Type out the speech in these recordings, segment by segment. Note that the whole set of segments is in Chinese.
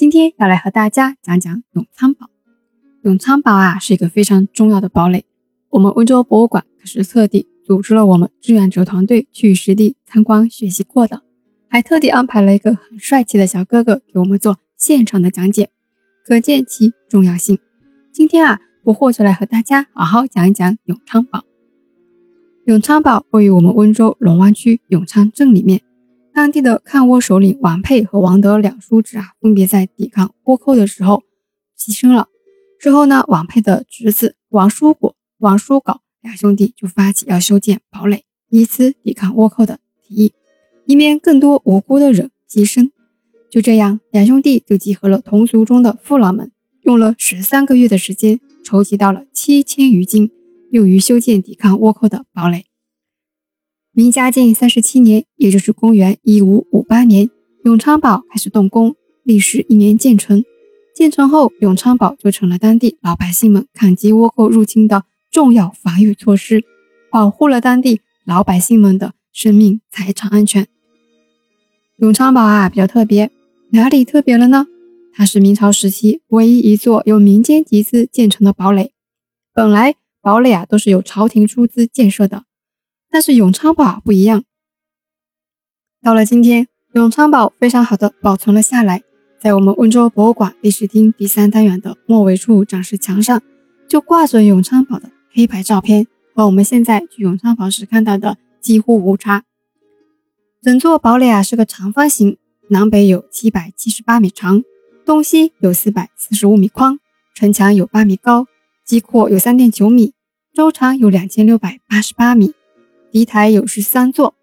今天要来和大家讲讲永昌堡。永昌堡啊，是一个非常重要的堡垒。我们温州博物馆可是特地组织了我们志愿者团队去实地参观学习过的，还特地安排了一个很帅气的小哥哥给我们做现场的讲解，可见其重要性。今天啊，我或者来和大家好好讲一讲永昌堡。永昌堡位于我们温州龙湾区永昌镇里面。当地的抗倭首领王佩和王德两叔侄啊，分别在抵抗倭寇的时候牺牲了。之后呢，王佩的侄子王叔果、王叔杲两兄弟就发起要修建堡垒，以此抵抗倭寇的提议，以免更多无辜的人牺牲。就这样，两兄弟就集合了同族中的父老们，用了十三个月的时间，筹集到了七千余斤，用于修建抵抗倭寇的堡垒。明嘉靖三十七年，也就是公元一五五八年，永昌堡开始动工，历时一年建成。建成后，永昌堡就成了当地老百姓们抗击倭寇入侵的重要防御措施，保护了当地老百姓们的生命财产安全。永昌堡啊，比较特别，哪里特别了呢？它是明朝时期唯一一座由民间集资建成的堡垒。本来堡垒啊，都是由朝廷出资建设的。但是永昌堡不一样，到了今天，永昌堡非常好的保存了下来，在我们温州博物馆历史厅第三单元的末尾处展示墙上，就挂着永昌堡的黑白照片，和我们现在去永昌堡时看到的几乎无差。整座堡垒啊是个长方形，南北有七百七十八米长，东西有四百四十五米宽，城墙有八米高，基阔有三点九米，周长有两千六百八十八米。敌台有十三座。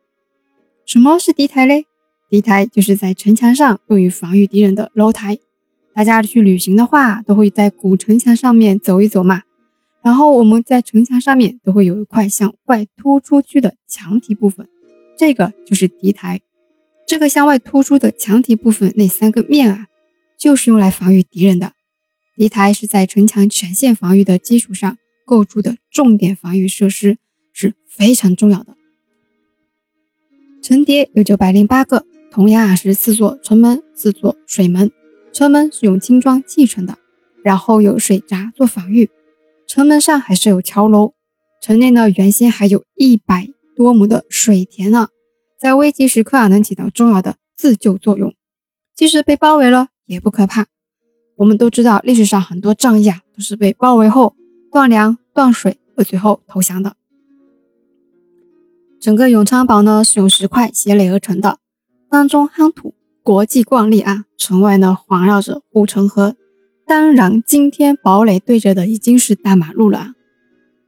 什么是敌台嘞？敌台就是在城墙上用于防御敌人的楼台。大家去旅行的话，都会在古城墙上面走一走嘛。然后我们在城墙上面都会有一块向外突出去的墙体部分，这个就是敌台。这个向外突出的墙体部分那三个面啊，就是用来防御敌人的。敌台是在城墙全线防御的基础上构筑的重点防御设施。是非常重要的。城叠有九百零八个，同样啊是四座城门，四座水门。城门是用青砖砌成的，然后有水闸做防御。城门上还是有桥楼。城内呢原先还有一百多亩的水田呢，在危急时刻啊能起到重要的自救作用。即使被包围了也不可怕。我们都知道历史上很多战役啊都是被包围后断粮断水，而最后投降的。整个永昌堡呢是用石块斜垒而成的，当中夯土，国际惯例啊。城外呢环绕着护城河，当然今天堡垒对着的已经是大马路了。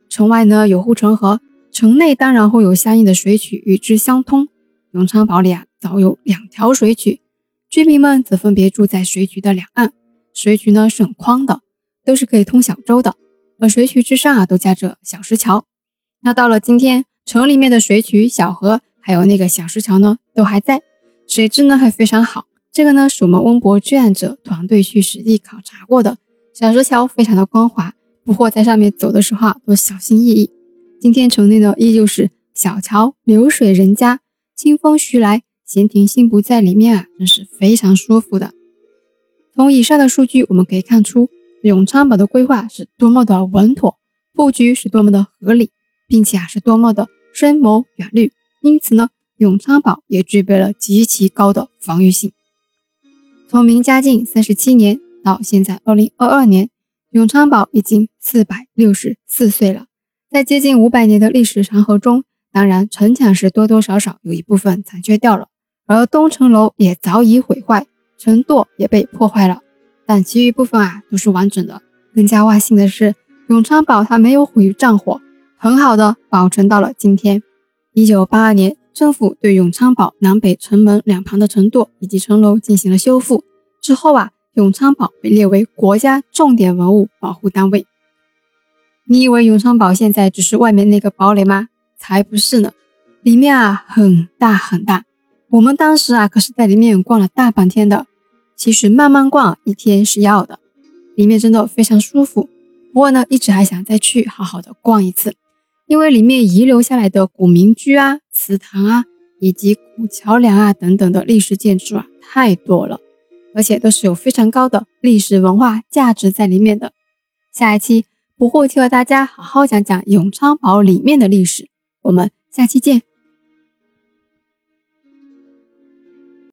城外呢有护城河，城内当然会有相应的水渠与之相通。永昌堡里啊早有两条水渠，居民们则分别住在水渠的两岸。水渠呢是很宽的，都是可以通小舟的，而水渠之上啊都架着小石桥。那到了今天。城里面的水渠、小河，还有那个小石桥呢，都还在，水质呢还非常好。这个呢是我们温博志愿者团队去实地考察过的，小石桥非常的光滑，不过在上面走的时候啊都小心翼翼。今天城内呢依旧是小桥流水人家，清风徐来，闲庭信步在里面啊，真是非常舒服的。从以上的数据我们可以看出，永昌堡的规划是多么的稳妥，布局是多么的合理，并且啊是多么的。深谋远虑，因此呢，永昌堡也具备了极其高的防御性。从明嘉靖三十七年到现在二零二二年，永昌堡已经四百六十四岁了。在接近五百年的历史长河中，当然城墙是多多少少有一部分残缺掉了，而东城楼也早已毁坏，城垛也被破坏了，但其余部分啊都是完整的。更加万幸的是，永昌堡它没有毁于战火。很好的保存到了今天。一九八二年，政府对永昌堡南北城门两旁的城垛以及城楼进行了修复。之后啊，永昌堡被列为国家重点文物保护单位。你以为永昌堡现在只是外面那个堡垒吗？才不是呢，里面啊很大很大。我们当时啊可是在里面逛了大半天的。其实慢慢逛一天是要的，里面真的非常舒服。不过呢，一直还想再去好好的逛一次。因为里面遗留下来的古民居啊、祠堂啊，以及古桥梁啊等等的历史建筑啊太多了，而且都是有非常高的历史文化价值在里面的。下一期不会替和大家好好讲讲永昌堡里面的历史，我们下期见。